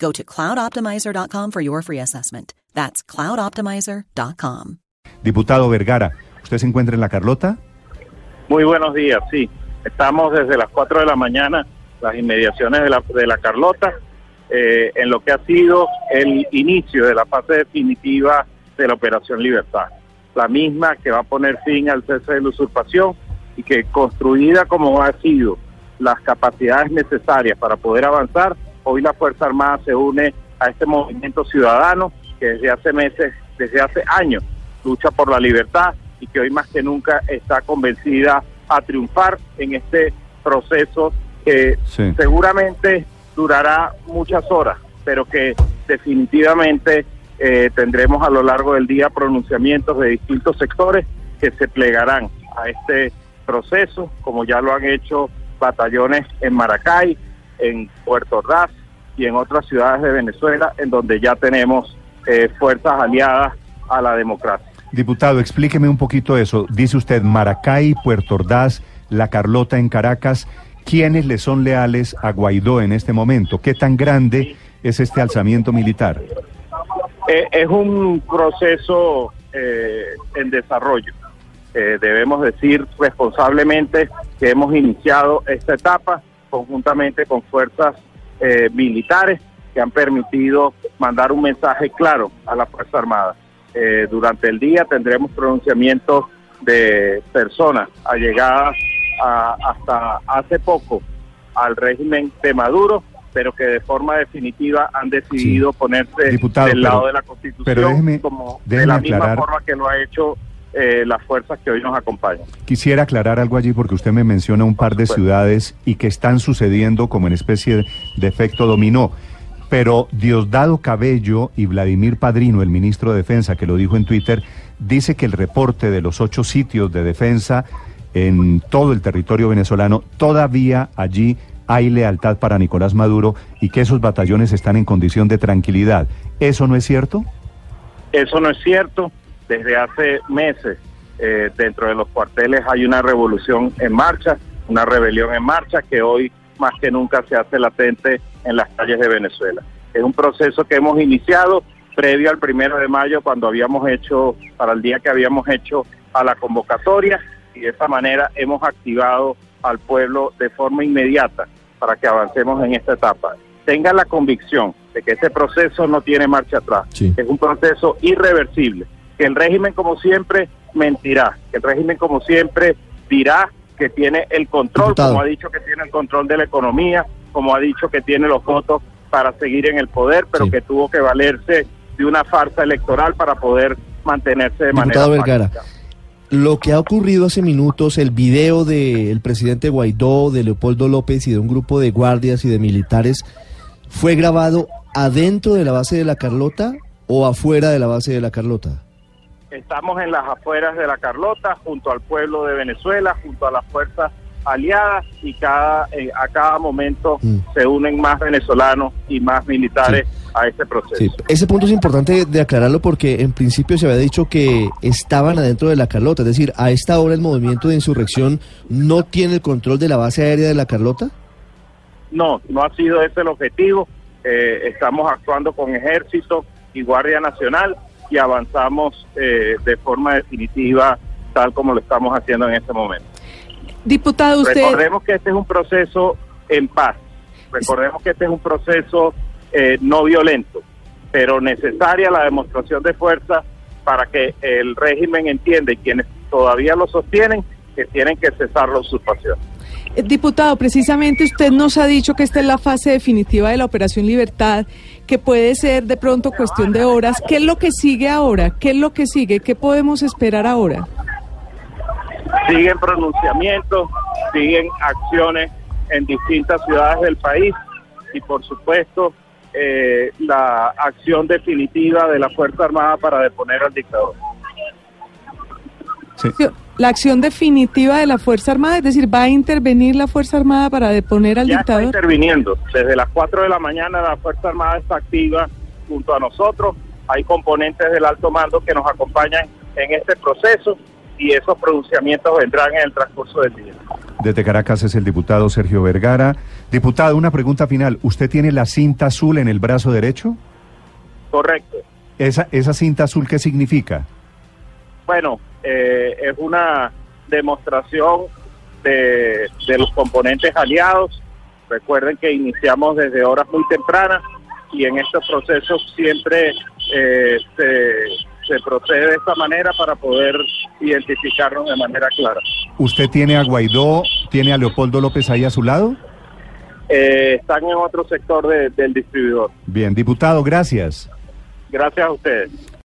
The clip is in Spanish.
Go to cloudoptimizer.com for your free assessment. That's cloudoptimizer.com. Diputado Vergara, ¿usted se encuentra en la Carlota? Muy buenos días, sí. Estamos desde las 4 de la mañana, las inmediaciones de la, de la Carlota, eh, en lo que ha sido el inicio de la fase definitiva de la Operación Libertad. La misma que va a poner fin al cese de la usurpación y que construida como ha sido las capacidades necesarias para poder avanzar, hoy la Fuerza Armada se une a este movimiento ciudadano que desde hace meses, desde hace años, lucha por la libertad y que hoy más que nunca está convencida a triunfar en este proceso que Sí. seguramente durará muchas horas, pero que definitivamente eh, tendremos a lo largo del día pronunciamientos de distintos sectores que se plegarán a este proceso, como ya lo han hecho batallones en Maracay, en Puerto Ordaz y en otras ciudades de Venezuela, en donde ya tenemos eh, fuerzas aliadas a la democracia. Diputado, explíqueme un poquito eso. Dice usted Maracay, Puerto Ordaz, La Carlota en Caracas. ¿Quiénes le son leales a Guaidó en este momento? ¿Qué tan grande es este alzamiento militar? Eh, es un proceso eh, en desarrollo. Eh, debemos decir responsablemente que hemos iniciado esta etapa conjuntamente con fuerzas eh, militares que han permitido mandar un mensaje claro a la Fuerza Armada. Eh, durante el día tendremos pronunciamientos de personas allegadas a- hasta hace poco al régimen de Maduro, pero que de forma definitiva han decidido ponerse Diputado, del pero- lado de la Constitución déjeme- como de la misma forma que lo ha hecho eh, las fuerzas que hoy nos acompañan. Quisiera aclarar algo allí porque usted me menciona un par de ciudades y que están sucediendo como en especie de efecto dominó. Pero Diosdado Cabello y Vladimir Padrino, el ministro de Defensa, que lo dijo en Twitter, dice que el reporte de los ocho sitios de defensa en todo el territorio venezolano, todavía allí hay lealtad para Nicolás Maduro y que esos batallones están en condición de tranquilidad. ¿Eso no es cierto? Eso no es cierto. Desde hace meses eh, dentro de los cuarteles hay una revolución en marcha, una rebelión en marcha que hoy más que nunca se hace latente en las calles de Venezuela. Es un proceso que hemos iniciado previo al primero de mayo cuando habíamos hecho, para el día que habíamos hecho a la convocatoria y de esa manera hemos activado al pueblo de forma inmediata para que avancemos en esta etapa. Tengan la convicción de que este proceso no tiene marcha atrás, Sí. es un proceso irreversible, que el régimen como siempre mentirá, que el régimen como siempre dirá que tiene el control, Diputado. como ha dicho que tiene el control de la economía, como ha dicho que tiene los votos para seguir en el poder, pero Sí. que tuvo que valerse de una farsa electoral para poder mantenerse de manera Diputado Vergara, fáctica. lo que ha ocurrido hace minutos, el video del presidente Guaidó, de Leopoldo López y de un grupo de guardias y de militares, ¿fue grabado adentro de la base de la Carlota o afuera de la base de la Carlota? Estamos en las afueras de la Carlota, junto al pueblo de Venezuela, junto a las fuerzas aliadas y cada eh, a cada momento Mm. se unen más venezolanos y más militares a este proceso. Sí, ese punto es importante de aclararlo porque en principio se había dicho que estaban adentro de la Carlota, es decir, a esta hora el movimiento de insurrección no tiene el control de la base aérea de la Carlota. No, no ha sido ese el objetivo. Eh, estamos actuando con ejército y Guardia Nacional y avanzamos eh, de forma definitiva tal como lo estamos haciendo en este momento. Diputado, usted... Recordemos que este es un proceso en paz. Recordemos que este es un proceso eh, no violento, pero necesaria la demostración de fuerza para que el régimen entienda y quienes todavía lo sostienen que tienen que cesar la usurpación. Eh, Diputado, precisamente usted nos ha dicho que esta es la fase definitiva de la Operación Libertad, que puede ser de pronto cuestión de horas. ¿Qué es lo que sigue ahora? ¿Qué es lo que sigue? ¿Qué podemos esperar ahora? Siguen pronunciamientos, siguen acciones en distintas ciudades del país y por supuesto eh, la acción definitiva de la Fuerza Armada para deponer al dictador. Sí. La acción definitiva de la Fuerza Armada, es decir, ¿va a intervenir la Fuerza Armada para deponer al ya está dictador? interviniendo. Desde las 4 de la mañana la Fuerza Armada está activa junto a nosotros. Hay componentes del alto mando que nos acompañan en este proceso y esos pronunciamientos vendrán en el transcurso del día. Desde Caracas es el diputado Sergio Vergara. Diputado, una pregunta final. ¿Usted tiene la cinta azul en el brazo derecho? Correcto. ¿Esa, esa cinta azul qué significa? Bueno, eh, es una demostración de, de los componentes aliados. Recuerden que iniciamos desde horas muy tempranas y en estos procesos siempre eh, se, se procede de esta manera para poder identificarnos de manera clara. ¿Usted tiene a Guaidó, tiene a Leopoldo López ahí a su lado? Eh, están en otro sector de- del distribuidor. Bien, diputado, gracias. Gracias a ustedes.